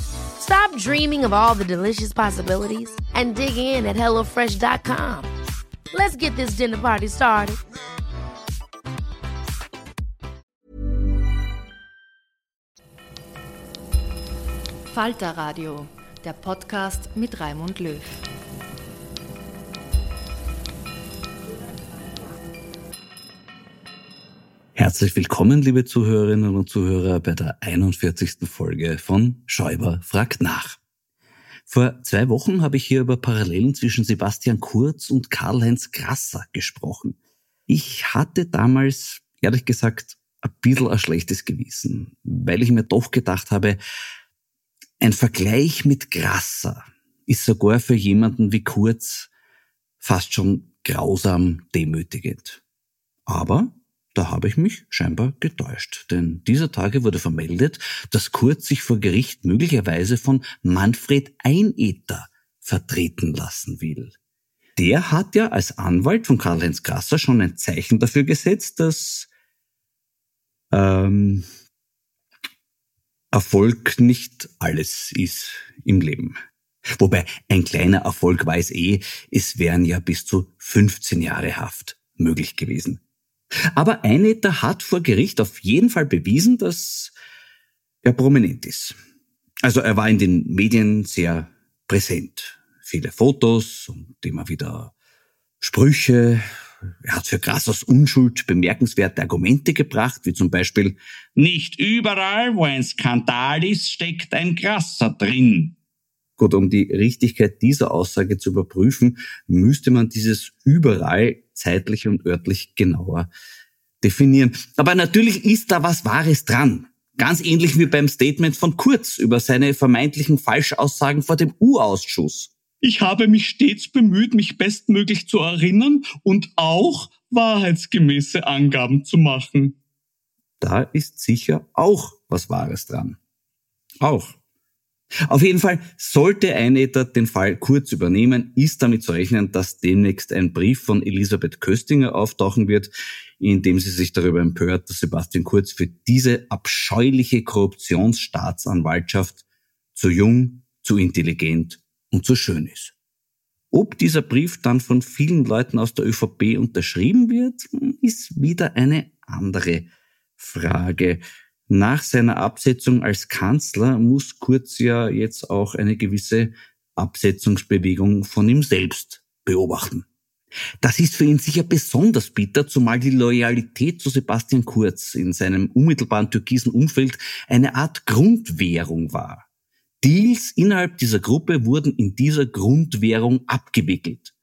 Stop dreaming of all the delicious possibilities and dig in at HelloFresh.com. Let's get this dinner party started. Falter Radio, der Podcast mit Raimund Löw. Herzlich willkommen, liebe Zuhörerinnen und Zuhörer, bei der 41. Folge von Schäuber fragt nach. Vor zwei Wochen habe ich hier über Parallelen zwischen Sebastian Kurz und Karl-Heinz Grasser gesprochen. Ich hatte damals, ehrlich gesagt, ein bisschen ein schlechtes Gewissen, weil ich mir doch gedacht habe, ein Vergleich mit Grasser ist sogar für jemanden wie Kurz fast schon grausam demütigend. Aber da habe ich mich scheinbar getäuscht, denn dieser Tage wurde vermeldet, dass Kurz sich vor Gericht möglicherweise von Manfred Einether vertreten lassen will. Der hat ja als Anwalt von Karl-Heinz Grasser schon ein Zeichen dafür gesetzt, dass ähm, Erfolg nicht alles ist im Leben. Wobei ein kleiner Erfolg weiß eh, es wären ja bis zu 15 Jahre Haft möglich gewesen. Aber Einetter hat vor Gericht auf jeden Fall bewiesen, dass er prominent ist. Also er war in den Medien sehr präsent. Viele Fotos und immer wieder Sprüche. Er hat für Grassers Unschuld bemerkenswerte Argumente gebracht, wie zum Beispiel Nicht überall, wo ein Skandal ist, steckt ein Grasser drin. Gut, um die Richtigkeit dieser Aussage zu überprüfen, müsste man dieses überall zeitlich und örtlich genauer definieren. Aber natürlich ist da was Wahres dran. Ganz ähnlich wie beim Statement von Kurz über seine vermeintlichen Falschaussagen vor dem U-Ausschuss. Ich habe mich stets bemüht, mich bestmöglich zu erinnern und auch wahrheitsgemäße Angaben zu machen. Da ist sicher auch was Wahres dran. Auch. Auf jeden Fall sollte Einetter den Fall kurz übernehmen, ist damit zu rechnen, dass demnächst ein Brief von Elisabeth Köstinger auftauchen wird, in dem sie sich darüber empört, dass Sebastian Kurz für diese abscheuliche Korruptionsstaatsanwaltschaft zu jung, zu intelligent und zu schön ist. Ob dieser Brief dann von vielen Leuten aus der ÖVP unterschrieben wird, ist wieder eine andere Frage. Nach seiner Absetzung als Kanzler muss Kurz ja jetzt auch eine gewisse Absetzungsbewegung von ihm selbst beobachten. Das ist für ihn sicher besonders bitter, zumal die Loyalität zu Sebastian Kurz in seinem unmittelbaren türkisen Umfeld eine Art Grundwährung war. Deals innerhalb dieser Gruppe wurden in dieser Grundwährung abgewickelt.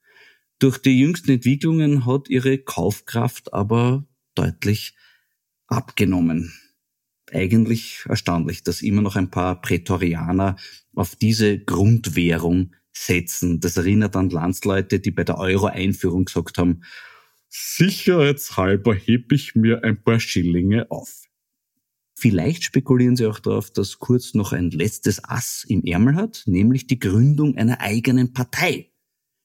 Durch die jüngsten Entwicklungen hat ihre Kaufkraft aber deutlich abgenommen eigentlich erstaunlich, dass immer noch ein paar Prätorianer auf diese Grundwährung setzen. Das erinnert an Landsleute, die bei der Euro-Einführung gesagt haben, sicherheitshalber hebe ich mir ein paar Schillinge auf. Vielleicht spekulieren sie auch darauf, dass Kurz noch ein letztes Ass im Ärmel hat, nämlich die Gründung einer eigenen Partei.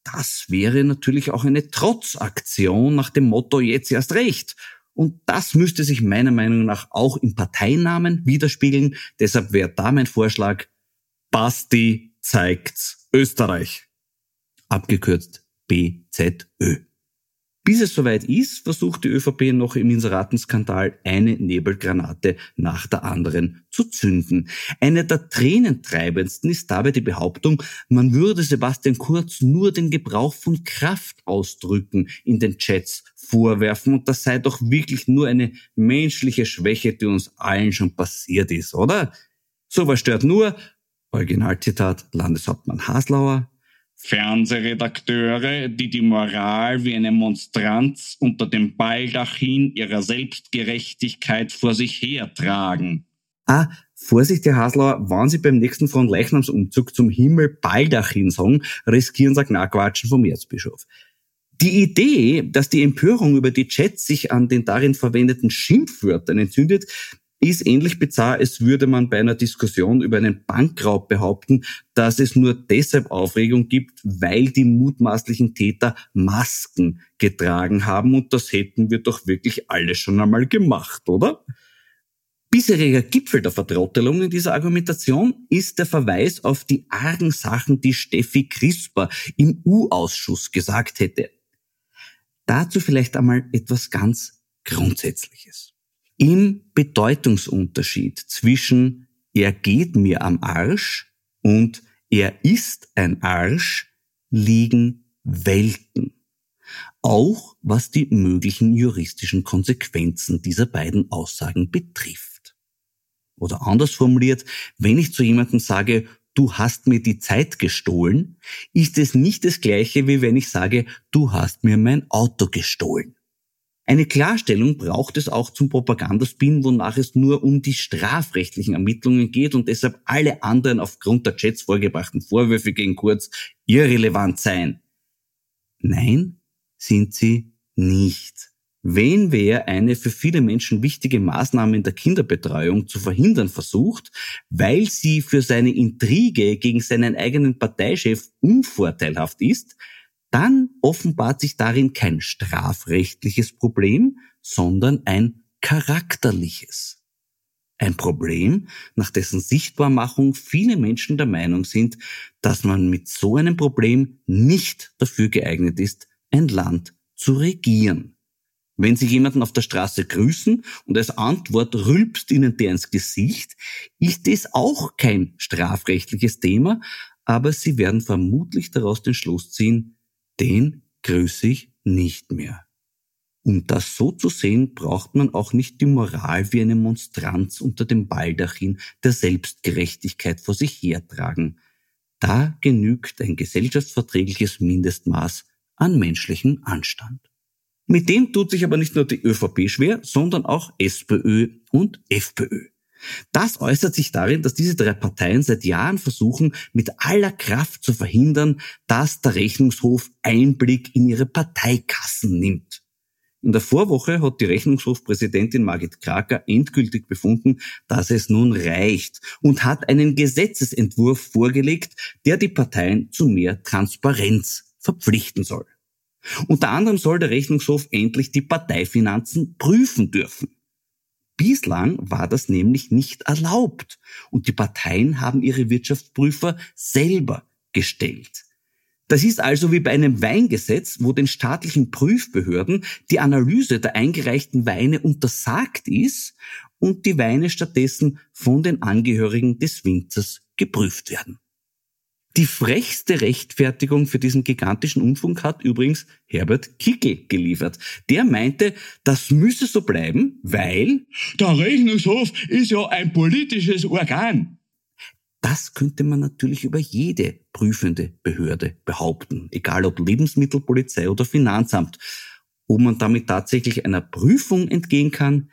Das wäre natürlich auch eine Trotzaktion nach dem Motto jetzt erst recht und das müsste sich meiner Meinung nach auch im Parteinamen widerspiegeln. Deshalb wäre da mein Vorschlag, Basti zeigt's Österreich. Abgekürzt BZÖ. Bis es soweit ist, versucht die ÖVP noch im Inseratenskandal eine Nebelgranate nach der anderen zu zünden. Eine der tränentreibendsten ist dabei die Behauptung, man würde Sebastian Kurz nur den Gebrauch von Kraftausdrücken in den Chats vorwerfen und das sei doch wirklich nur eine menschliche Schwäche, die uns allen schon passiert ist, oder? Sowas stört nur, Originalzitat Landeshauptmann Haslauer, Fernsehredakteure, die die Moral wie eine Monstranz unter dem Baldachin ihrer Selbstgerechtigkeit vor sich hertragen. Ah, Vorsicht, Herr Haslauer, wenn Sie beim nächsten Fronleichnamsumzug zum Himmel Baldachin sagen, riskieren Sie Knackwatschen vom Erzbischof. Die Idee, dass die Empörung über die Chats sich an den darin verwendeten Schimpfwörtern entzündet, ist ähnlich bizarr, als würde man bei einer Diskussion über einen Bankraub behaupten, dass es nur deshalb Aufregung gibt, weil die mutmaßlichen Täter Masken getragen haben und das hätten wir doch wirklich alle schon einmal gemacht, oder? Bisheriger Gipfel der Vertrottelung in dieser Argumentation ist der Verweis auf die argen Sachen, die Steffi Crisper im U-Ausschuss gesagt hätte. Dazu vielleicht einmal etwas ganz Grundsätzliches. Im Bedeutungsunterschied zwischen er geht mir am Arsch und er ist ein Arsch liegen Welten. Auch was die möglichen juristischen Konsequenzen dieser beiden Aussagen betrifft. Oder anders formuliert, wenn ich zu jemandem sage, du hast mir die Zeit gestohlen, ist es nicht das gleiche, wie wenn ich sage, du hast mir mein Auto gestohlen. Eine Klarstellung braucht es auch zum Propagandaspin, wonach es nur um die strafrechtlichen Ermittlungen geht und deshalb alle anderen aufgrund der Chats vorgebrachten Vorwürfe gegen Kurz irrelevant seien. Nein, sind sie nicht. Wenn wer eine für viele Menschen wichtige Maßnahme in der Kinderbetreuung zu verhindern versucht, weil sie für seine Intrige gegen seinen eigenen Parteichef unvorteilhaft ist, dann offenbart sich darin kein strafrechtliches Problem, sondern ein charakterliches. Ein Problem, nach dessen Sichtbarmachung viele Menschen der Meinung sind, dass man mit so einem Problem nicht dafür geeignet ist, ein Land zu regieren. Wenn Sie jemanden auf der Straße grüßen und als Antwort rülpst Ihnen der ins Gesicht, ist es auch kein strafrechtliches Thema, aber Sie werden vermutlich daraus den Schluss ziehen, den grüße ich nicht mehr. Um das so zu sehen, braucht man auch nicht die Moral wie eine Monstranz unter dem Baldachin der Selbstgerechtigkeit vor sich hertragen. Da genügt ein gesellschaftsverträgliches Mindestmaß an menschlichen Anstand. Mit dem tut sich aber nicht nur die ÖVP schwer, sondern auch SPÖ und FPÖ. Das äußert sich darin, dass diese drei Parteien seit Jahren versuchen, mit aller Kraft zu verhindern, dass der Rechnungshof Einblick in ihre Parteikassen nimmt. In der Vorwoche hat die Rechnungshofpräsidentin Margit Kraker endgültig befunden, dass es nun reicht und hat einen Gesetzesentwurf vorgelegt, der die Parteien zu mehr Transparenz verpflichten soll. Unter anderem soll der Rechnungshof endlich die Parteifinanzen prüfen dürfen. Bislang war das nämlich nicht erlaubt und die Parteien haben ihre Wirtschaftsprüfer selber gestellt. Das ist also wie bei einem Weingesetz, wo den staatlichen Prüfbehörden die Analyse der eingereichten Weine untersagt ist und die Weine stattdessen von den Angehörigen des Winzers geprüft werden. Die frechste Rechtfertigung für diesen gigantischen Unfug hat übrigens Herbert Kickel geliefert. Der meinte, das müsse so bleiben, weil der Rechnungshof ist ja ein politisches Organ. Das könnte man natürlich über jede prüfende Behörde behaupten, egal ob Lebensmittelpolizei oder Finanzamt. Ob man damit tatsächlich einer Prüfung entgehen kann,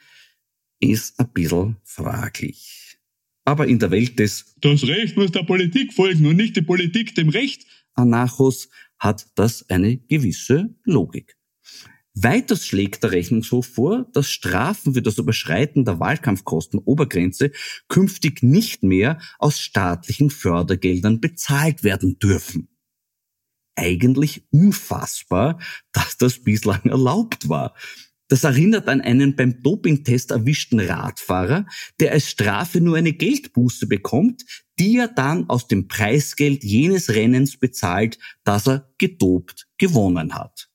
ist ein bisschen fraglich aber in der Welt des Das Recht muss der Politik folgen und nicht die Politik dem Recht Anarchos hat das eine gewisse Logik. Weiters schlägt der Rechnungshof vor, dass Strafen für das Überschreiten der Wahlkampfkostenobergrenze künftig nicht mehr aus staatlichen Fördergeldern bezahlt werden dürfen. Eigentlich unfassbar, dass das bislang erlaubt war. Das erinnert an einen beim Dopingtest erwischten Radfahrer, der als Strafe nur eine Geldbuße bekommt, die er dann aus dem Preisgeld jenes Rennens bezahlt, das er gedopt gewonnen hat.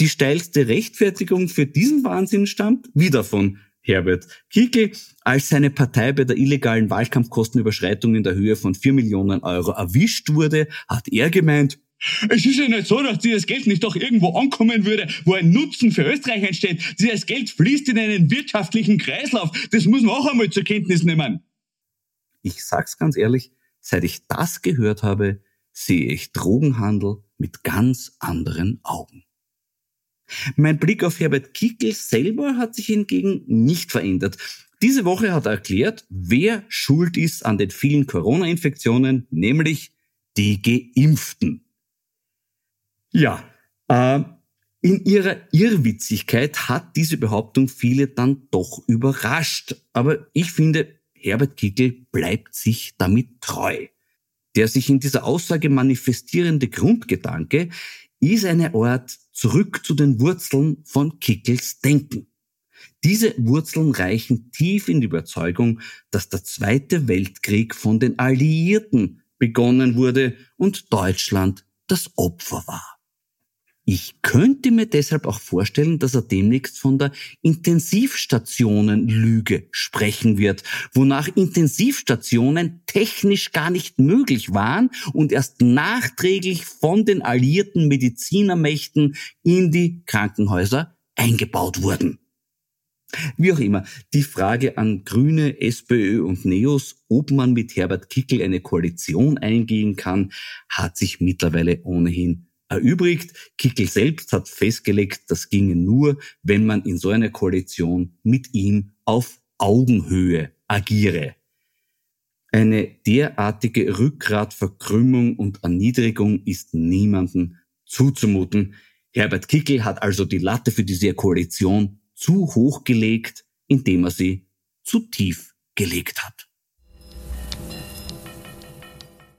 Die steilste Rechtfertigung für diesen Wahnsinn stammt wieder von Herbert Kickel, als seine Partei bei der illegalen Wahlkampfkostenüberschreitung in der Höhe von 4 Millionen Euro erwischt wurde, hat er gemeint, es ist ja nicht so, dass dieses Geld nicht doch irgendwo ankommen würde, wo ein Nutzen für Österreich entsteht. Dieses Geld fließt in einen wirtschaftlichen Kreislauf. Das muss man auch einmal zur Kenntnis nehmen. Ich sag's ganz ehrlich, seit ich das gehört habe, sehe ich Drogenhandel mit ganz anderen Augen. Mein Blick auf Herbert Kickel selber hat sich hingegen nicht verändert. Diese Woche hat er erklärt, wer schuld ist an den vielen Corona-Infektionen, nämlich die Geimpften. Ja, äh, in ihrer Irrwitzigkeit hat diese Behauptung viele dann doch überrascht. Aber ich finde, Herbert Kickel bleibt sich damit treu. Der sich in dieser Aussage manifestierende Grundgedanke ist eine Art zurück zu den Wurzeln von Kickels Denken. Diese Wurzeln reichen tief in die Überzeugung, dass der Zweite Weltkrieg von den Alliierten begonnen wurde und Deutschland das Opfer war. Ich könnte mir deshalb auch vorstellen, dass er demnächst von der Intensivstationenlüge sprechen wird, wonach Intensivstationen technisch gar nicht möglich waren und erst nachträglich von den alliierten Medizinermächten in die Krankenhäuser eingebaut wurden. Wie auch immer, die Frage an Grüne, SPÖ und Neos, ob man mit Herbert Kickel eine Koalition eingehen kann, hat sich mittlerweile ohnehin erübrigt. Kickel selbst hat festgelegt, das ginge nur, wenn man in so einer Koalition mit ihm auf Augenhöhe agiere. Eine derartige Rückgratverkrümmung und Erniedrigung ist niemandem zuzumuten. Herbert Kickel hat also die Latte für diese Koalition zu hoch gelegt, indem er sie zu tief gelegt hat.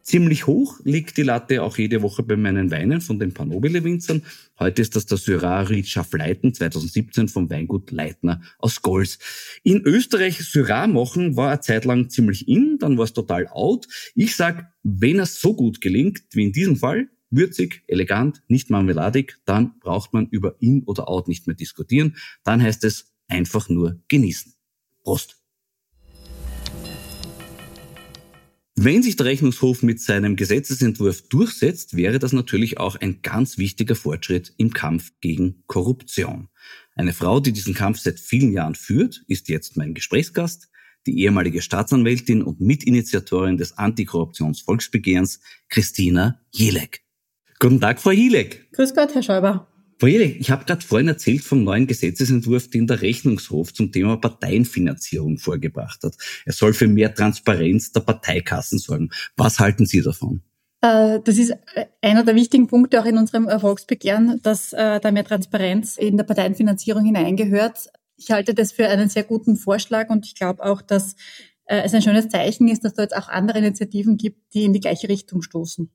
Ziemlich hoch liegt die Latte auch jede Woche bei meinen Weinen von den Panobile-Winzern. Heute ist das der Syrah Richa Leiten 2017 vom Weingut Leitner aus Golz. In Österreich Syrah machen war eine Zeit lang ziemlich in, dann war es total out. Ich sag, wenn es so gut gelingt wie in diesem Fall, würzig, elegant, nicht marmeladig, dann braucht man über in oder out nicht mehr diskutieren. Dann heißt es einfach nur genießen. Prost! Wenn sich der Rechnungshof mit seinem Gesetzesentwurf durchsetzt, wäre das natürlich auch ein ganz wichtiger Fortschritt im Kampf gegen Korruption. Eine Frau, die diesen Kampf seit vielen Jahren führt, ist jetzt mein Gesprächsgast, die ehemalige Staatsanwältin und Mitinitiatorin des Antikorruptionsvolksbegehrens, Christina Jelek. Guten Tag, Frau Jelek. Grüß Gott, Herr Schäuber. Frau Jelek, ich habe gerade vorhin erzählt vom neuen Gesetzesentwurf, den der Rechnungshof zum Thema Parteienfinanzierung vorgebracht hat. Er soll für mehr Transparenz der Parteikassen sorgen. Was halten Sie davon? Äh, das ist äh, einer der wichtigen Punkte auch in unserem Erfolgsbegehren, dass äh, da mehr Transparenz in der Parteienfinanzierung hineingehört. Ich halte das für einen sehr guten Vorschlag und ich glaube auch, dass es ein schönes Zeichen ist, dass da jetzt auch andere Initiativen gibt, die in die gleiche Richtung stoßen.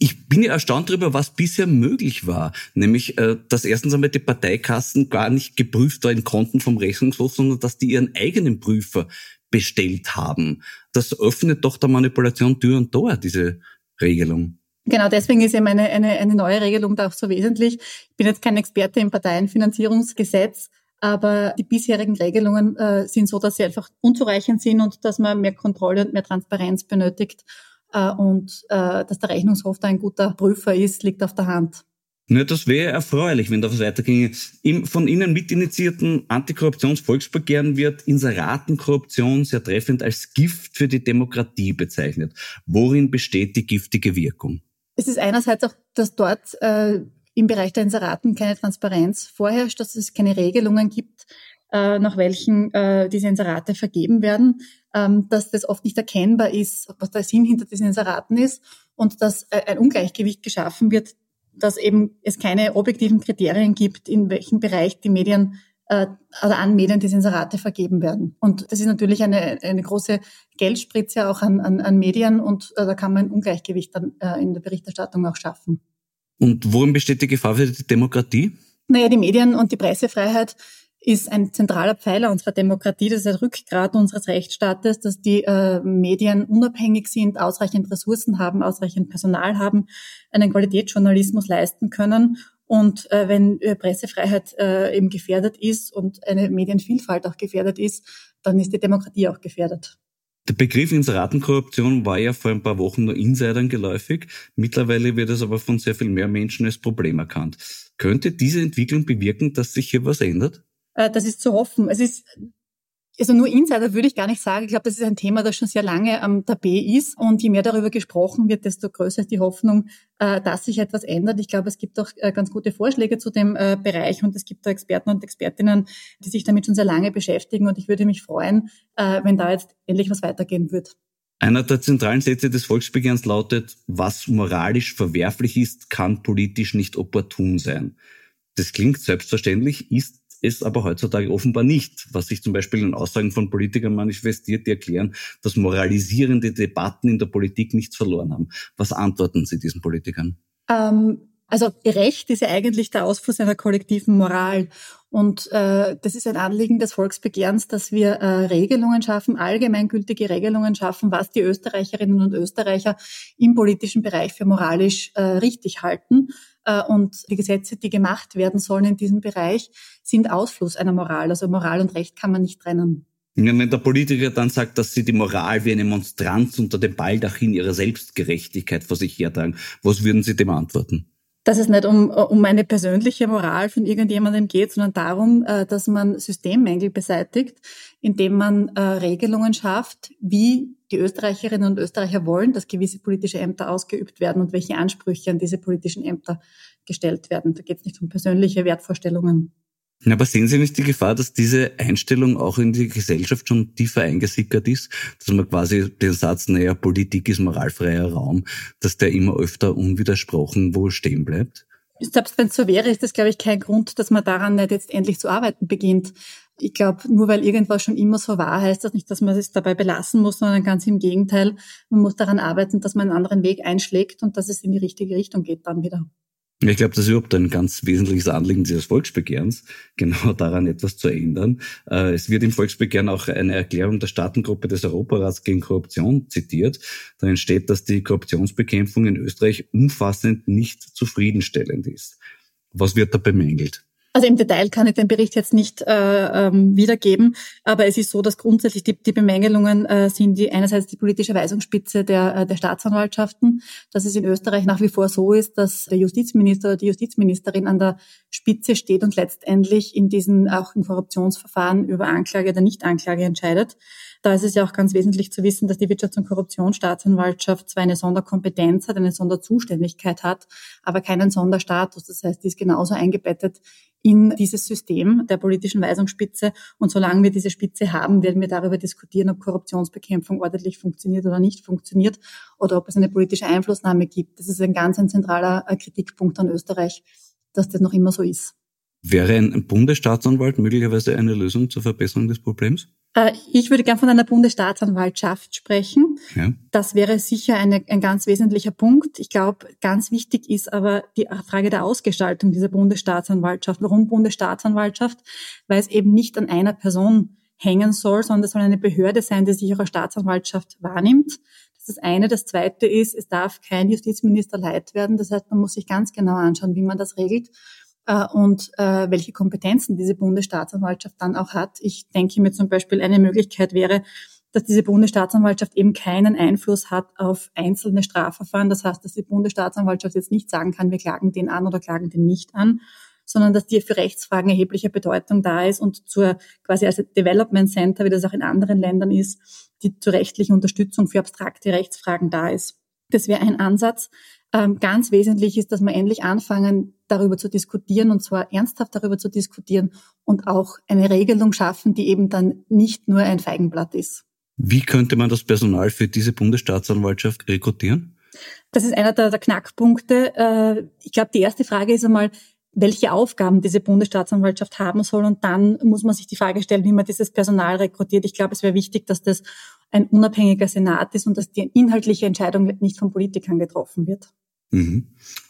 Ich bin ja erstaunt darüber, was bisher möglich war. Nämlich, äh, dass erstens einmal die Parteikassen gar nicht geprüft war in Konten vom Rechnungshof, sondern dass die ihren eigenen Prüfer bestellt haben. Das öffnet doch der Manipulation Tür und Tor, diese Regelung. Genau, deswegen ist eben eine, eine, eine neue Regelung da auch so wesentlich. Ich bin jetzt kein Experte im Parteienfinanzierungsgesetz, aber die bisherigen Regelungen äh, sind so, dass sie einfach unzureichend sind und dass man mehr Kontrolle und mehr Transparenz benötigt. Äh, und äh, dass der Rechnungshof da ein guter Prüfer ist, liegt auf der Hand. Ja, das wäre erfreulich, wenn da was weiterginge. Im von Ihnen mitinitiierten Antikorruptionsvolksbegehren wird Inseratenkorruption sehr treffend als Gift für die Demokratie bezeichnet. Worin besteht die giftige Wirkung? Es ist einerseits auch, dass dort äh, im Bereich der Inseraten keine Transparenz vorherrscht, dass es keine Regelungen gibt, äh, nach welchen äh, diese Inserate vergeben werden, dass das oft nicht erkennbar ist, was der Sinn hinter diesen Inseraten ist und dass ein Ungleichgewicht geschaffen wird, dass eben es keine objektiven Kriterien gibt, in welchem Bereich die Medien äh, oder an Medien diese Inserate vergeben werden. Und das ist natürlich eine, eine große Geldspritze auch an, an, an Medien und äh, da kann man ein Ungleichgewicht dann äh, in der Berichterstattung auch schaffen. Und worin besteht die Gefahr für die Demokratie? Naja, die Medien und die Pressefreiheit ist ein zentraler Pfeiler unserer Demokratie, das ist ein Rückgrat unseres Rechtsstaates, dass die äh, Medien unabhängig sind, ausreichend Ressourcen haben, ausreichend Personal haben, einen Qualitätsjournalismus leisten können. Und äh, wenn äh, Pressefreiheit äh, eben gefährdet ist und eine Medienvielfalt auch gefährdet ist, dann ist die Demokratie auch gefährdet. Der Begriff Inseratenkorruption war ja vor ein paar Wochen nur Insidern geläufig. Mittlerweile wird es aber von sehr viel mehr Menschen als Problem erkannt. Könnte diese Entwicklung bewirken, dass sich hier was ändert? Äh, das ist zu hoffen. Es ist Also nur Insider würde ich gar nicht sagen. Ich glaube, das ist ein Thema, das schon sehr lange am Tapet ist. Und je mehr darüber gesprochen wird, desto größer ist die Hoffnung, äh, dass sich etwas ändert. Ich glaube, es gibt auch äh, ganz gute Vorschläge zu dem Bereich und es gibt da Experten und Expertinnen, die sich damit schon sehr lange beschäftigen. Und ich würde mich freuen, wenn da jetzt endlich was weitergehen wird. Einer der zentralen Sätze des Volksbegehrens lautet, was moralisch verwerflich ist, kann politisch nicht opportun sein. Das klingt selbstverständlich, ist es aber heutzutage offenbar nicht, was sich zum Beispiel in Aussagen von Politikern manifestiert, die erklären, dass moralisierende Debatten in der Politik nichts verloren haben. Was antworten Sie diesen Politikern? Ähm, also Recht ist ja eigentlich der Ausfluss einer kollektiven Moral. Und äh, das ist ein Anliegen des Volksbegehrens, dass wir äh, Regelungen schaffen, allgemeingültige Regelungen schaffen, was die Österreicherinnen und Österreicher im politischen Bereich für moralisch äh, richtig halten. Äh, und die Gesetze, die gemacht werden sollen in diesem Bereich, sind Ausfluss einer Moral. Also Moral und Recht kann man nicht trennen. Wenn der Politiker dann sagt, dass sie die Moral wie eine Monstranz unter dem Baldachin ihrer Selbstgerechtigkeit vor sich hertragen, was würden Sie dem antworten? dass es nicht um, um eine persönliche Moral von irgendjemandem geht, sondern darum, äh, dass man Systemmängel beseitigt, indem man äh, Regelungen schafft, wie die Österreicherinnen und Österreicher wollen, dass gewisse politische Ämter ausgeübt werden und welche Ansprüche an diese politischen Ämter gestellt werden. Da geht es nicht um persönliche Wertvorstellungen. Aber sehen Sie nicht die Gefahr, dass diese Einstellung auch in die Gesellschaft schon tiefer eingesickert ist? Dass man quasi den Satz, naja, Politik ist moralfreier Raum, dass der immer öfter unwidersprochen wohl stehen bleibt? Selbst wenn es so wäre, ist das, glaube ich, kein Grund, dass man daran nicht jetzt endlich zu arbeiten beginnt. Ich glaube, nur weil irgendwas schon immer so war, heißt das nicht, dass man es dabei belassen muss, sondern ganz im Gegenteil. Man muss daran arbeiten, dass man einen anderen Weg einschlägt und dass es in die richtige Richtung geht dann wieder. Ich glaube, das ist überhaupt ein ganz wesentliches Anliegen dieses Volksbegehrens, genau daran etwas zu ändern. Äh, es wird im Volksbegehren auch eine Erklärung der Staatengruppe des Europarats gegen Korruption zitiert. Darin steht, dass die Korruptionsbekämpfung in Österreich umfassend nicht zufriedenstellend ist. Was wird da bemängelt? Also im Detail kann ich den Bericht jetzt nicht äh, ähm, wiedergeben, aber es ist so, dass grundsätzlich die, die Bemängelungen äh, sind die einerseits die politische Weisungsspitze der, äh, der Staatsanwaltschaften, dass es in Österreich nach wie vor so ist, dass der Justizminister oder die Justizministerin an der Spitze steht und letztendlich in diesen auch in Korruptionsverfahren über Anklage oder Nichtanklage entscheidet. Da ist es ja auch ganz wesentlich zu wissen, dass die Wirtschafts- und Korruptionsstaatsanwaltschaft zwar eine Sonderkompetenz hat, eine Sonderzuständigkeit hat, aber keinen Sonderstatus. Das heißt, die ist genauso eingebettet in dieses System der politischen Weisungsspitze. Und solange wir diese Spitze haben, werden wir darüber diskutieren, ob Korruptionsbekämpfung ordentlich funktioniert oder nicht funktioniert oder ob es eine politische Einflussnahme gibt. Das ist ein ganz ein zentraler äh, Kritikpunkt an Österreich, dass das noch immer so ist. Wäre ein Bundesstaatsanwalt möglicherweise eine Lösung zur Verbesserung des Problems? Äh, ich würde gern von einer Bundesstaatsanwaltschaft sprechen. Ja. Das wäre sicher eine, ein ganz wesentlicher Punkt. Ich glaube, ganz wichtig ist aber die Frage der Ausgestaltung dieser Bundesstaatsanwaltschaft. Warum Bundesstaatsanwaltschaft? Weil es eben nicht an einer Person hängen soll, sondern es soll eine Behörde sein, die sich als Staatsanwaltschaft wahrnimmt. Das ist das eine. Das zweite ist, es darf kein Justizminister Leit werden. Das heißt, man muss sich ganz genau anschauen, wie man das regelt und äh, welche Kompetenzen diese Bundesstaatsanwaltschaft dann auch hat. Ich denke mir zum Beispiel, eine Möglichkeit wäre, dass diese Bundesstaatsanwaltschaft eben keinen Einfluss hat auf einzelne Strafverfahren. Das heißt, dass die Bundesstaatsanwaltschaft jetzt nicht sagen kann, wir klagen den an oder klagen den nicht an, sondern dass die für Rechtsfragen erhebliche Bedeutung da ist und zur quasi als Development Center, wie das auch in anderen Ländern ist, die zur rechtlichen Unterstützung für abstrakte Rechtsfragen da ist. Das wäre ein Ansatz. Ähm, ganz wesentlich ist, dass wir endlich anfangen, darüber zu diskutieren und zwar ernsthaft darüber zu diskutieren und auch eine Regelung schaffen, die eben dann nicht nur ein Feigenblatt ist. Wie könnte man das Personal für diese Bundesstaatsanwaltschaft rekrutieren? Das ist einer der, der Knackpunkte. Äh, ich glaube, die erste Frage ist einmal, welche Aufgaben diese Bundesstaatsanwaltschaft haben soll. Und dann muss man sich die Frage stellen, wie man dieses Personal rekrutiert. Ich glaube, es wäre wichtig, dass das ein unabhängiger Senat ist und dass die inhaltliche Entscheidung nicht von Politikern getroffen wird. Mhm.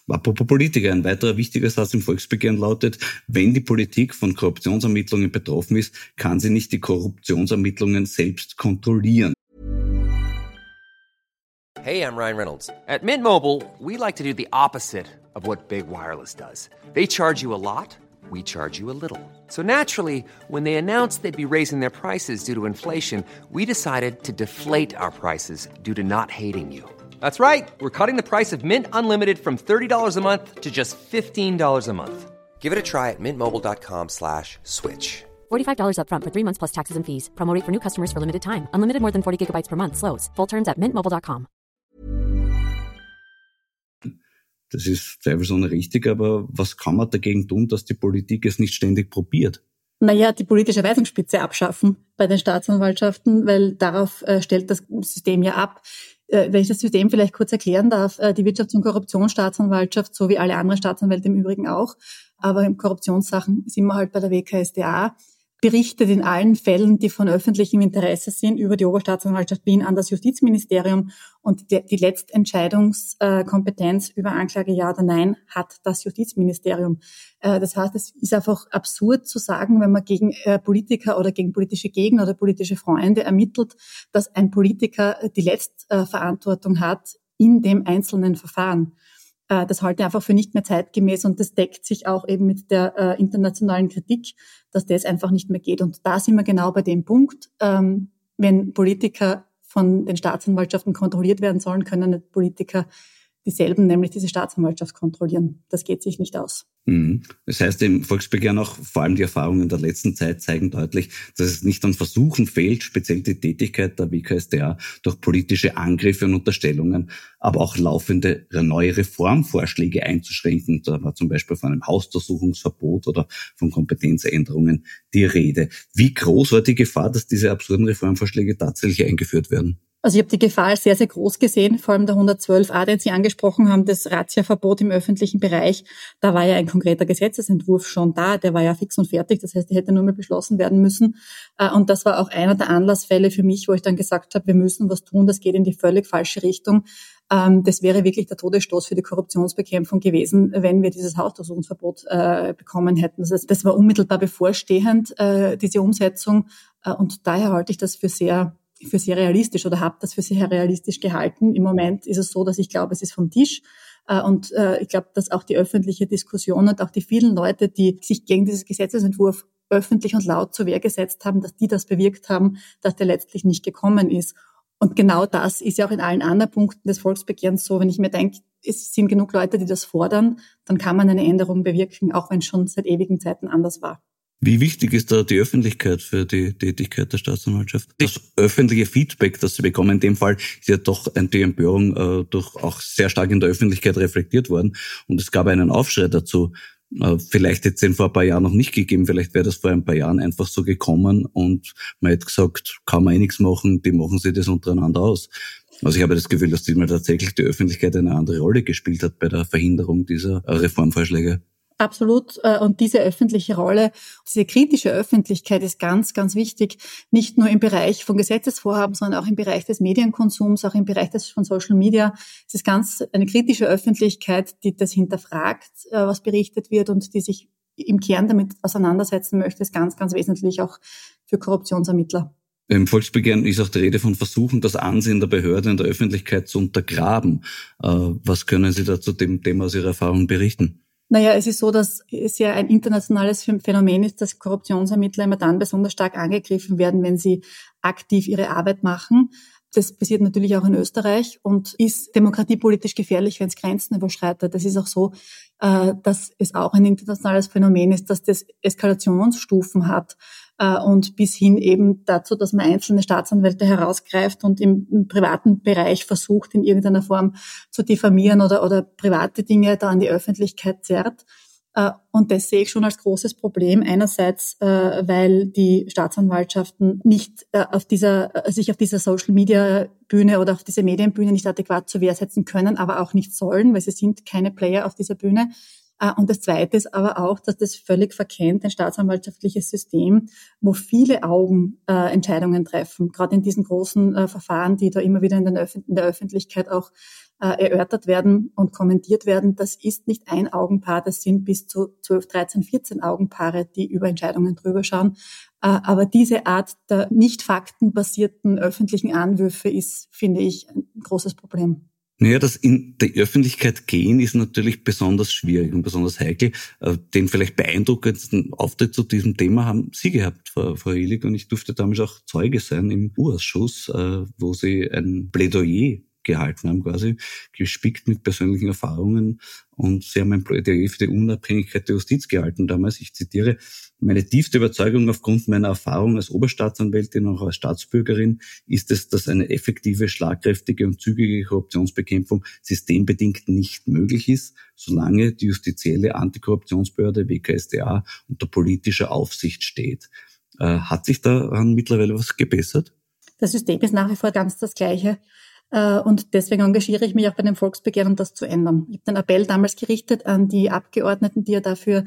Apropos Politiker, ein weiterer wichtiger Satz im Volksbegehren lautet, wenn die Politik von Korruptionsermittlungen betroffen ist, kann sie nicht die Korruptionsermittlungen selbst kontrollieren. Hey, I'm Ryan Reynolds. At Mint Mobile, we like to do the opposite of what Big Wireless does. They charge you a lot, we charge you a little. So naturally, when they announced they'd be raising their prices due to inflation, we decided to deflate our prices due to not hating you. That's right. We're cutting the price of Mint Unlimited from $30 a month to just $15 a month. Give it a try at mintmobile.com slash switch. $45 upfront for three months plus taxes and fees. Promote for new customers for limited time. Unlimited more than 40 gigabytes per month. Slows. Full terms at mintmobile.com. Das ist zweifelsohne richtig, aber was kann man dagegen tun, dass die Politik es nicht ständig probiert? Naja, die politische Weisungsspitze abschaffen bei den Staatsanwaltschaften, weil darauf äh, stellt das System ja ab. Äh, wenn ich das System vielleicht kurz erklären darf, äh, die Wirtschafts- und Korruptionsstaatsanwaltschaft, so wie alle anderen Staatsanwälte im Übrigen auch, aber in Korruptionssachen sind wir halt bei der WKSDA, berichtet in allen Fällen, die von öffentlichem Interesse sind, über die Oberstaatsanwaltschaft Wien an das Justizministerium. Und die, Letztentscheidungskompetenz über Anklage Ja oder Nein hat das Justizministerium. Äh, das heißt, es ist einfach absurd zu sagen, wenn man gegen äh, Politiker oder gegen politische Gegner oder politische Freunde ermittelt, dass ein Politiker die Letztverantwortung hat in dem einzelnen Verfahren. Äh, das halte ich einfach für nicht mehr zeitgemäß und das deckt sich auch eben mit der äh, internationalen Kritik, dass das einfach nicht mehr geht. Und da sind wir genau bei dem Punkt, ähm, wenn Politiker von den Staatsanwaltschaften kontrolliert werden sollen, können Politiker dieselben, nämlich diese Staatsanwaltschaft kontrollieren. Das geht sich nicht aus. Mhm. Das heißt, im Volksbegehren auch vor allem die Erfahrungen der letzten Zeit zeigen deutlich, dass es nicht an Versuchen fehlt, speziell die Tätigkeit der WKSDA durch politische Angriffe und Unterstellungen, aber auch laufende neue Reformvorschläge einzuschränken. Da war zum Beispiel von einem Hausdurchsuchungsverbot oder von Kompetenzänderungen die Rede. Wie groß war die Gefahr, dass diese absurden Reformvorschläge tatsächlich eingeführt werden? Also ich habe die Gefahr sehr, sehr groß gesehen, vor allem der 112a, den Sie angesprochen haben, das Razzia-Verbot im öffentlichen Bereich. Da war ja ein konkreter Gesetzesentwurf schon da, der war ja fix und fertig, das heißt, der hätte nur mehr beschlossen werden müssen. Äh, und das war auch einer der Anlassfälle für mich, wo ich dann gesagt habe, wir müssen was tun, das geht in die völlig falsche Richtung. Ähm, das wäre wirklich der Todesstoß für die Korruptionsbekämpfung gewesen, wenn wir dieses Hausdurchsuchungsverbot äh, bekommen hätten. Das, heißt, das war unmittelbar bevorstehend, äh, diese Umsetzung. Und daher halte ich das für sehr für sehr realistisch oder habe das für sehr realistisch gehalten. Im Moment ist es so, dass ich glaube, es ist vom Tisch. Äh, und äh, ich glaube, dass auch die öffentliche Diskussion und auch die vielen Leute, die sich gegen dieses Gesetzesentwurf öffentlich und laut zur Wehr gesetzt haben, dass die das bewirkt haben, dass der letztlich nicht gekommen ist. Und genau das ist ja auch in allen anderen Punkten des Volksbegehrens so. Wenn ich mir denke, es sind genug Leute, die das fordern, dann kann man eine Änderung bewirken, auch wenn es schon seit ewigen Zeiten anders war. Wie wichtig ist da die Öffentlichkeit für die Tätigkeit der Staatsanwaltschaft? Das öffentliche Feedback, das sie bekommen, in dem Fall ist ja doch die Empörung äh, durch auch sehr stark in der Öffentlichkeit reflektiert worden. Und es gab einen Aufschrei dazu. Äh, vielleicht hätte es den vor ein paar Jahren noch nicht gegeben, vielleicht wäre das vor ein paar Jahren einfach so gekommen und man hätte gesagt, kann man eh nichts machen, die machen sich das untereinander aus. Also ich habe das Gefühl, dass diesmal tatsächlich die Öffentlichkeit eine andere Rolle gespielt hat bei der Verhinderung dieser Reformvorschläge. Absolut. Äh, und diese öffentliche Rolle, diese kritische Öffentlichkeit ist ganz, ganz wichtig. Nicht nur im Bereich von Gesetzesvorhaben, sondern auch im Bereich des Medienkonsums, auch im Bereich des, von Social Media. Es ist ganz eine kritische Öffentlichkeit, die das hinterfragt, äh, was berichtet wird und die sich im Kern damit auseinandersetzen möchte, ist ganz, ganz wesentlich auch für Korruptionsermittler. Im Volksbegehren ist auch die Rede von Versuchen, das Ansehen der Behörde in der Öffentlichkeit zu untergraben. Äh, was können Sie da zu dem Thema aus Ihrer Erfahrung berichten? Naja, es ist so, dass es ja ein internationales Phänomen ist, dass Korruptionsermittler immer dann besonders stark angegriffen werden, wenn sie aktiv ihre Arbeit machen. Das passiert natürlich auch in Österreich und ist demokratiepolitisch gefährlich, wenn es Grenzen überschreitet. Das ist auch so, äh, dass es auch ein internationales Phänomen ist, dass das Eskalationsstufen hat und bis hin eben dazu, dass man einzelne Staatsanwälte herausgreift und im, im, privaten Bereich versucht, in irgendeiner Form zu diffamieren oder, oder private Dinge da an die Öffentlichkeit zerrt. Äh, und das sehe ich schon als großes Problem. Einerseits, äh, weil die Staatsanwaltschaften nicht auf dieser, sich auf dieser Social Media Bühne oder auf dieser Medienbühne nicht adäquat zur Wehr setzen können, aber auch nicht sollen, weil sie sind keine Player auf dieser Bühne. Äh, und das Zweite ist aber auch, dass das völlig verkennt, ein staatsanwaltschaftliches System, wo viele Augen äh, Entscheidungen treffen, gerade in diesen großen äh, Verfahren, die da immer wieder in, Öf in der Öffentlichkeit auch äh, erörtert werden und kommentiert werden. Das ist nicht ein Augenpaar, das sind bis zu 12, 13, 14 Augenpaare, die über Entscheidungen drüber schauen. Äh, aber diese Art der nicht faktenbasierten öffentlichen Anwürfe ist, finde ich, ein großes Problem. Naja, das in die Öffentlichkeit gehen ist natürlich besonders schwierig und besonders heikel. Äh, den vielleicht beeindruckendsten Auftritt zu diesem Thema haben Sie gehabt, Frau, Frau Illig, und ich durfte damals auch Zeuge sein im U-Ausschuss, äh, wo Sie ein Plädoyer gehalten haben, quasi gespickt mit persönlichen Erfahrungen. Und sie haben ein Plädoyer für die Unabhängigkeit der Justiz gehalten damals. Ich zitiere, meine tiefste Überzeugung aufgrund meiner Erfahrung als Oberstaatsanwältin und auch als Staatsbürgerin ist es, dass eine effektive, schlagkräftige und zügige Korruptionsbekämpfung systembedingt nicht möglich ist, solange die justizielle Antikorruptionsbehörde WKSDA unter politischer Aufsicht steht. Äh, hat sich daran mittlerweile was gebessert? Das System ist nach wie vor ganz das gleiche. Äh, und deswegen engagiere ich mich auch bei dem Volksbegehren, das zu ändern. Ich habe den Appell damals gerichtet an die Abgeordneten, die ja dafür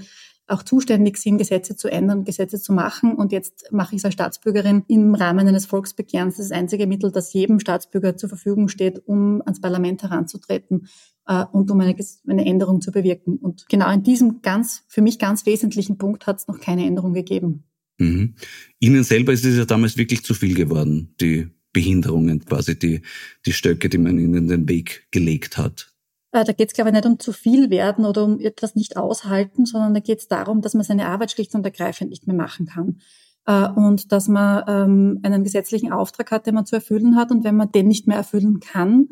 auch zuständig sind, Gesetze zu ändern, Gesetze zu machen. Und jetzt mache ich es als Staatsbürgerin im Rahmen eines Volksbegehrens. Das einzige Mittel, das jedem Staatsbürger zur Verfügung steht, um ans Parlament heranzutreten äh, und um eine, eine Änderung zu bewirken. Und genau in diesem ganz, für mich ganz wesentlichen Punkt hat es noch keine Änderung gegeben. Mhm. Ihnen selber ist es ja damals wirklich zu viel geworden, die Behinderungen quasi, die, die Stöcke, die man ihnen den Weg gelegt hat. Äh, da geht es, glaube ich, nicht um zu viel werden oder um etwas nicht aushalten, sondern da geht es darum, dass man seine Arbeit schlicht und ergreifend nicht mehr machen kann. Äh, und dass man ähm, einen gesetzlichen Auftrag hat, den man zu erfüllen hat. Und wenn man den nicht mehr erfüllen kann,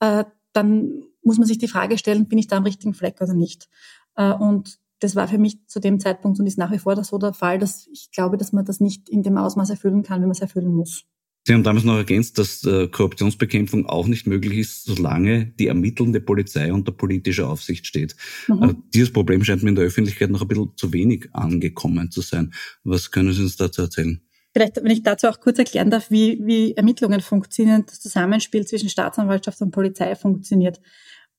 äh, dann muss man sich die Frage stellen, bin ich da am richtigen Fleck oder nicht? Und das war für mich zu dem Zeitpunkt und ist nach wie vor so der Fall, dass ich glaube, dass man das nicht in dem Ausmaß erfüllen kann, wie man es erfüllen muss. Sie haben damals noch ergänzt, dass äh, Korruptionsbekämpfung auch nicht möglich ist, solange die ermittelnde Polizei unter politischer Aufsicht steht. Mhm. Äh, dieses Problem scheint mir in der Öffentlichkeit noch ein bisschen zu wenig angekommen zu sein. Was können Sie uns dazu erzählen? Vielleicht, wenn ich dazu auch kurz erklären darf, wie, wie Ermittlungen funktionieren, das Zusammenspiel zwischen Staatsanwaltschaft und Polizei funktioniert.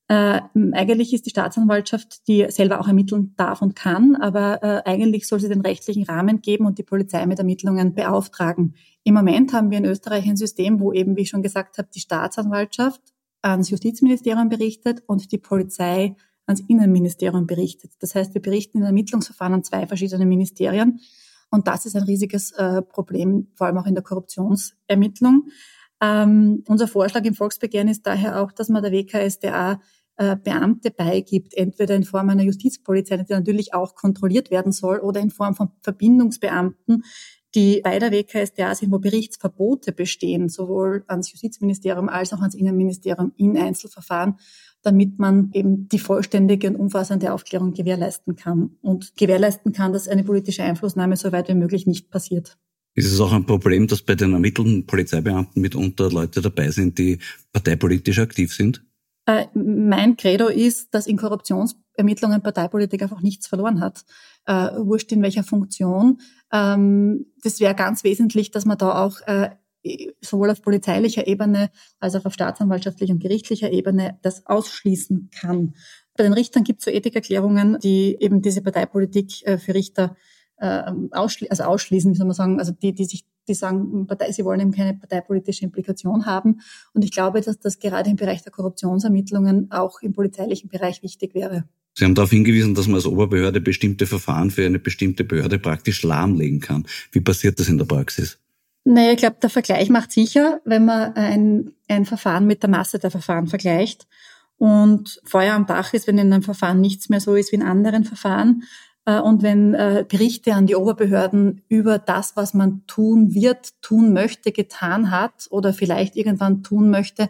Äh, eigentlich ist die Staatsanwaltschaft, die selber auch ermitteln darf und kann, aber äh, eigentlich soll sie den rechtlichen Rahmen geben und die Polizei mit Ermittlungen beauftragen. Im Moment haben wir in Österreich ein System, wo eben, wie ich schon gesagt habe, die Staatsanwaltschaft ans Justizministerium berichtet und die Polizei ans Innenministerium berichtet. Das heißt, wir berichten in Ermittlungsverfahren an zwei verschiedene Ministerien. Und das ist ein riesiges äh, Problem, vor allem auch in der Korruptionsermittlung. Ähm, unser Vorschlag im Volksbegehren ist daher auch, dass man der WKSDA äh, Beamte beigibt, entweder in Form einer Justizpolizei, die natürlich auch kontrolliert werden soll, oder in Form von Verbindungsbeamten, die bei der WKSDA sind, wo Berichtsverbote bestehen, sowohl ans Justizministerium als auch ans Innenministerium in Einzelverfahren, damit man eben die vollständige und umfassende Aufklärung gewährleisten kann und gewährleisten kann, dass eine politische Einflussnahme so weit wie möglich nicht passiert. Ist es auch ein Problem, dass bei den ermittelnden Polizeibeamten mitunter Leute dabei sind, die parteipolitisch aktiv sind? Äh, mein Credo ist, dass in Korruptionsermittlungen Parteipolitik einfach nichts verloren hat. Äh, wurscht in welcher Funktion. Ähm, das wäre ganz wesentlich, dass man da auch äh, sowohl auf polizeilicher Ebene als auch auf staatsanwaltschaftlicher und gerichtlicher Ebene das ausschließen kann. Bei den Richtern gibt es so Ethikerklärungen, die eben diese Parteipolitik äh, für Richter äh, ausschli also ausschließen, wie soll man sagen, also die, die sich, die sagen, Partei, sie wollen eben keine parteipolitische Implikation haben. Und ich glaube, dass das gerade im Bereich der Korruptionsermittlungen auch im polizeilichen Bereich wichtig wäre. Sie haben darauf hingewiesen, dass man als Oberbehörde bestimmte Verfahren für eine bestimmte Behörde praktisch lahmlegen kann. Wie passiert das in der Praxis? Naja, ich glaube, der Vergleich macht sicher, wenn man ein, ein Verfahren mit der Masse der Verfahren vergleicht und Feuer am Dach ist, wenn in einem Verfahren nichts mehr so ist wie in anderen Verfahren, und wenn äh, Berichte an die Oberbehörden über das, was man tun wird, tun möchte, getan hat oder vielleicht irgendwann tun möchte,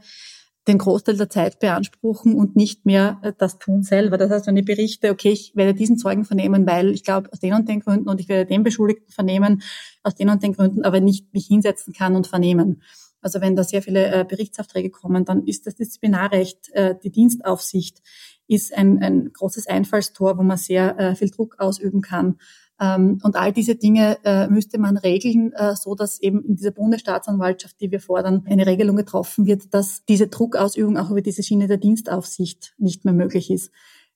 den Großteil der Zeit beanspruchen und nicht mehr äh, das tun selber. Das heißt, wenn ich berichte, okay, ich werde diesen Zeugen vernehmen, weil ich glaube, aus den und den Gründen und ich werde den Beschuldigten vernehmen, aus den und den Gründen, aber nicht mich hinsetzen kann und vernehmen. Also wenn da sehr viele äh, Berichtsaufträge kommen, dann ist das Disziplinarrecht, äh, die Dienstaufsicht ist ein, ein großes Einfallstor, wo man sehr äh, viel Druck ausüben kann. Ähm, und all diese Dinge äh, müsste man regeln, äh, so dass eben in dieser Bundesstaatsanwaltschaft, die wir fordern, eine Regelung getroffen wird, dass diese Druckausübung auch über diese Schiene der Dienstaufsicht nicht mehr möglich ist.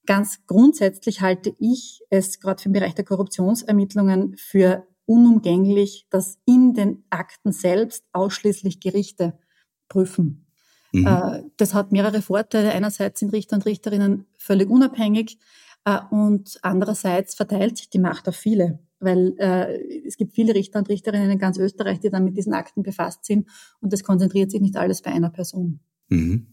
Ganz grundsätzlich halte ich es gerade für den Bereich der Korruptionsermittlungen für unumgänglich, dass in den Akten selbst ausschließlich Gerichte prüfen. Mhm. Äh, das hat mehrere Vorteile. Einerseits sind Richter und Richterinnen völlig unabhängig äh, und andererseits verteilt sich die Macht auf viele, weil äh, es gibt viele Richter und Richterinnen in ganz Österreich, die dann mit diesen Akten befasst sind und es konzentriert sich nicht alles bei einer Person. Mhm.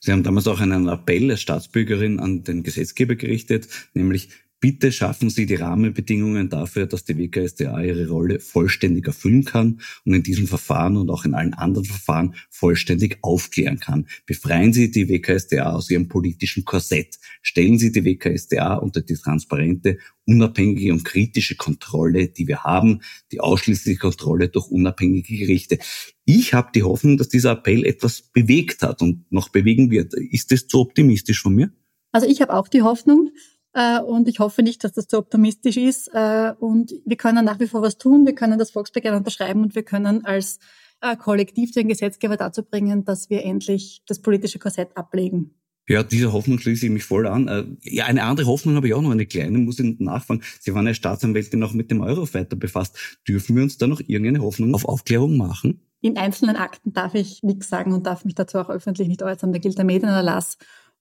Sie haben damals auch einen Appell als Staatsbürgerin an den Gesetzgeber gerichtet, nämlich Bitte schaffen Sie die Rahmenbedingungen dafür, dass die WKSDA ihre Rolle vollständig erfüllen kann und in diesem Verfahren und auch in allen anderen Verfahren vollständig aufklären kann. Befreien Sie die WKSDA aus ihrem politischen Korsett. Stellen Sie die WKSDA unter die transparente, unabhängige und kritische Kontrolle, die wir haben, die ausschließliche Kontrolle durch unabhängige Gerichte. Ich habe die Hoffnung, dass dieser Appell etwas bewegt hat und noch bewegen wird. Ist das zu optimistisch von mir? Also ich habe auch die Hoffnung. Äh, und ich hoffe nicht, dass das zu optimistisch ist. Äh, und wir können nach wie vor was tun. Wir können das Volksbegehren unterschreiben und wir können als äh, Kollektiv den Gesetzgeber dazu bringen, dass wir endlich das politische Korsett ablegen. Ja, diese Hoffnung schließe ich mich voll an. Ja, eine andere Hoffnung habe ich auch noch, eine kleine, muss ich nachfragen. Sie waren als Staatsanwältin auch mit dem Eurofighter befasst. Dürfen wir uns da noch irgendeine Hoffnung auf Aufklärung machen? In einzelnen Akten darf ich nichts sagen und darf mich dazu auch öffentlich nicht äußern. Da gilt der Medienerlass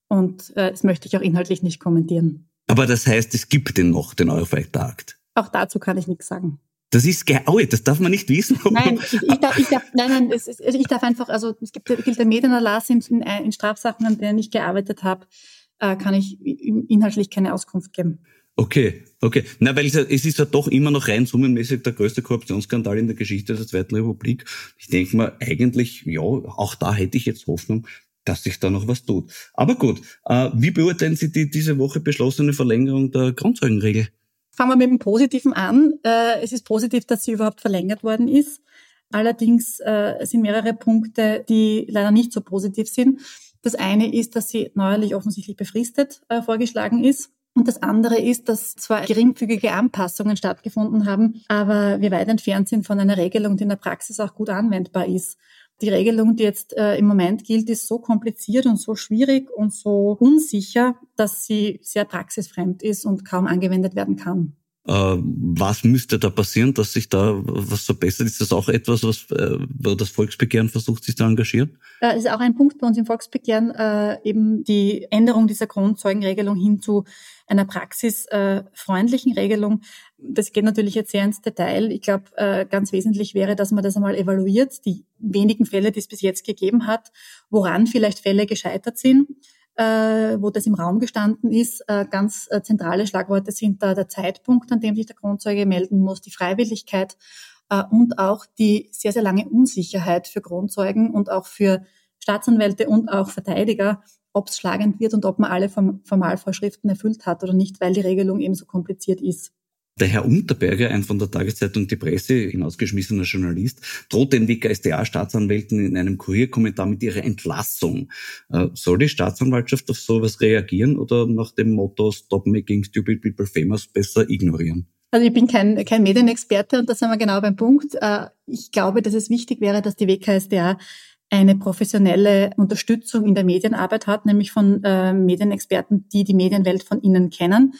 und äh, das möchte ich auch inhaltlich nicht kommentieren. Aber das heißt, es gibt den noch, den Eurofighter Akt. Auch dazu kann ich nichts sagen. Das ist geil, das darf man nicht wissen. Nein, ich, ich, darf, ich darf, nein, nein, es, es, ich darf einfach, also es gibt, gilt der Medienerlass in, in, in Strafsachen, an denen ich gearbeitet habe, äh, kann ich inhaltlich keine Auskunft geben. Okay, okay. Na, weil es, es ist ja doch immer noch rein summenmäßig der größte Korruptionsskandal in der Geschichte der Zweiten Republik. Ich denke mal, eigentlich, ja, auch da hätte ich jetzt Hoffnung, dass sich da noch was tut. Aber gut, äh, wie beurteilen Sie die diese Woche beschlossene Verlängerung der Grundzeugenregel? Fangen wir mit dem Positiven an. Äh, es ist positiv, dass sie überhaupt verlängert worden ist. Allerdings äh, sind mehrere Punkte, die leider nicht so positiv sind. Das eine ist, dass sie neuerlich offensichtlich befristet vorgeschlagen ist. Und das andere ist, dass zwar geringfügige Anpassungen stattgefunden haben, aber wir weit entfernt sind von einer Regelung, die in der Praxis auch gut anwendbar ist die Regelung, die jetzt äh, im Moment gilt, ist so kompliziert und so schwierig und so unsicher, dass sie sehr praxisfremd ist und kaum angewendet werden kann. Äh, was müsste da passieren, dass sich da was verbessert? Ist das auch etwas, was äh, das Volksbegehren versucht, sich zu engagieren? Das ist auch ein Punkt bei uns im Volksbegehren, äh, eben die Änderung dieser Grundzeugenregelung hin zu einer praxisfreundlichen Regelung. Das geht natürlich jetzt sehr ins Detail. Ich glaube, äh, ganz wesentlich wäre, dass man das einmal evaluiert, die wenigen Fälle, die es bis jetzt gegeben hat, woran vielleicht Fälle gescheitert sind äh, wo das im Raum gestanden ist. Äh, ganz äh, zentrale Schlagworte sind da der Zeitpunkt, an dem sich der Kronzeuge melden muss, die Freiwilligkeit äh, und auch die sehr, sehr lange Unsicherheit für Kronzeugen und auch für Staatsanwälte und auch Verteidiger, ob es schlagend wird und ob man alle Formalvorschriften erfüllt hat oder nicht, weil die Regelung eben so kompliziert ist. Der Herr Unterberger, ein von der Tageszeitung Die Presse hinausgeschmissener Journalist, droht den WKSDA-Staatsanwälten in einem Kurierkommentar mit ihrer Entlassung. Äh, soll die Staatsanwaltschaft auf sowas reagieren oder nach dem Motto Stop making stupid people famous besser ignorieren? Also ich bin kein, kein Medienexperte und da sind wir genau beim Punkt. Äh, ich glaube, dass es wichtig wäre, dass die WKSDA eine professionelle Unterstützung in der Medienarbeit hat, nämlich von äh, Medienexperten, die die Medienwelt von innen kennen.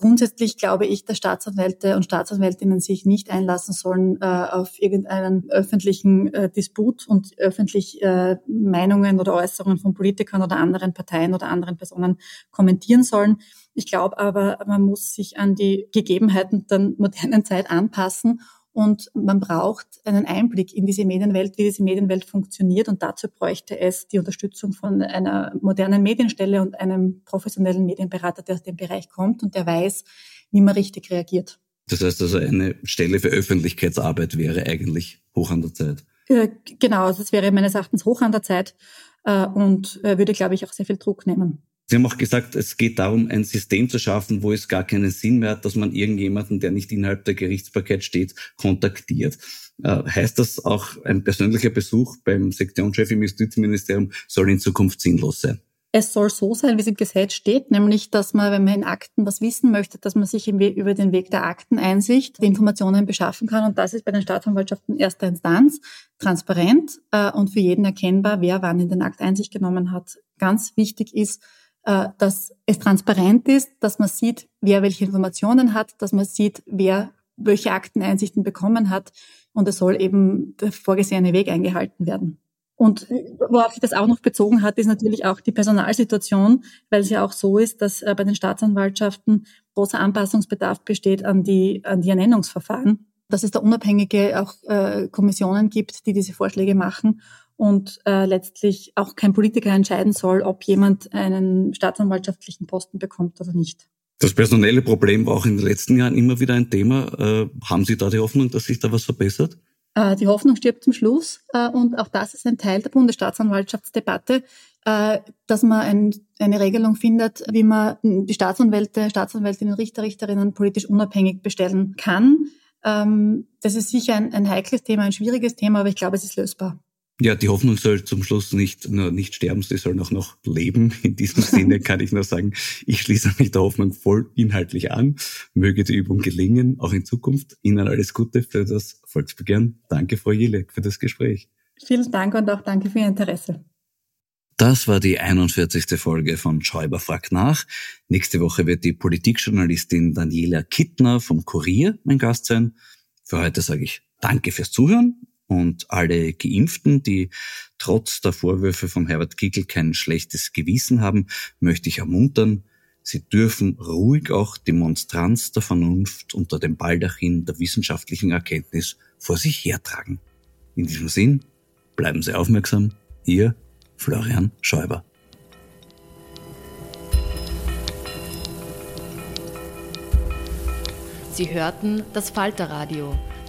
Grundsätzlich glaube ich, dass Staatsanwälte und Staatsanwältinnen sich nicht einlassen sollen äh, auf irgendeinen öffentlichen äh, Disput und öffentlich äh, Meinungen oder Äußerungen von Politikern oder anderen Parteien oder anderen Personen kommentieren sollen. Ich glaube aber, man muss sich an die Gegebenheiten der modernen Zeit anpassen und man braucht einen Einblick in diese Medienwelt, wie diese Medienwelt funktioniert. Und dazu bräuchte es die Unterstützung von einer modernen Medienstelle und einem professionellen Medienberater, der aus dem Bereich kommt und der weiß, wie man richtig reagiert. Das heißt also, eine Stelle für Öffentlichkeitsarbeit wäre eigentlich hoch an der Zeit. Äh, genau, also das wäre meines Erachtens hoch an der Zeit äh, und äh, würde, glaube ich, auch sehr viel Druck nehmen. Sie haben auch gesagt, es geht darum, ein System zu schaffen, wo es gar keinen Sinn mehr hat, dass man irgendjemanden, der nicht innerhalb der Gerichtsbarkeit steht, kontaktiert. Äh, heißt das auch, ein persönlicher Besuch beim Sektionschef im Justizministerium soll in Zukunft sinnlos sein? Es soll so sein, wie es im Gesetz steht, nämlich, dass man, wenn man in Akten was wissen möchte, dass man sich über den Weg der Akteneinsicht die Informationen beschaffen kann. Und das ist bei den Staatsanwaltschaften erster Instanz transparent äh, und für jeden erkennbar, wer wann in den Akt Einsicht genommen hat. Ganz wichtig ist, dass es transparent ist, dass man sieht, wer welche Informationen hat, dass man sieht, wer welche Akteneinsichten bekommen hat. Und es soll eben der vorgesehene Weg eingehalten werden. Und worauf sich das auch noch bezogen hat, ist natürlich auch die Personalsituation, weil es ja auch so ist, dass äh, bei den Staatsanwaltschaften großer Anpassungsbedarf besteht an die, an die Ernennungsverfahren. Dass es da unabhängige auch äh, Kommissionen gibt, die diese Vorschläge machen und äh, letztlich auch kein Politiker entscheiden soll, ob jemand einen staatsanwaltschaftlichen Posten bekommt oder nicht. Das personelle Problem war auch in den letzten Jahren immer wieder ein Thema. Äh, haben Sie da die Hoffnung, dass sich da was verbessert? Äh, die Hoffnung stirbt zum Schluss äh, und auch das ist ein Teil der Bundesstaatsanwaltschaftsdebatte, äh, dass man ein, eine Regelung findet, wie man die Staatsanwälte, Staatsanwältinnen, Richter, Richterinnen politisch unabhängig bestellen kann. Ähm, das ist sicher ein, ein heikles Thema, ein schwieriges Thema, aber ich glaube, es ist lösbar. Ja, die Hoffnung soll zum Schluss nicht nur nicht sterben, sie soll auch noch leben. In diesem Sinne kann ich nur sagen, ich schließe mich der Hoffnung voll inhaltlich an. Möge die Übung gelingen, auch in Zukunft. Ihnen alles Gute für das Volksbegehren. Danke, Frau Jilek, für das Gespräch. Vielen Dank und auch danke für Ihr Interesse. Das war die 41. Folge von Schäuber fragt nach. Nächste Woche wird die Politikjournalistin Daniela Kittner vom Kurier mein Gast sein. Für heute sage ich Danke fürs Zuhören und alle Geimpften, die trotz der Vorwürfe von Herbert Kickl kein schlechtes Gewissen haben, möchte ich ermuntern, sie dürfen ruhig auch die Monstranz der Vernunft unter dem Baldachin der wissenschaftlichen Erkenntnis vor sich hertragen. In diesem Sinn, bleiben Sie aufmerksam. Ihr Florian Schäuber. Sie hörten das Falterradio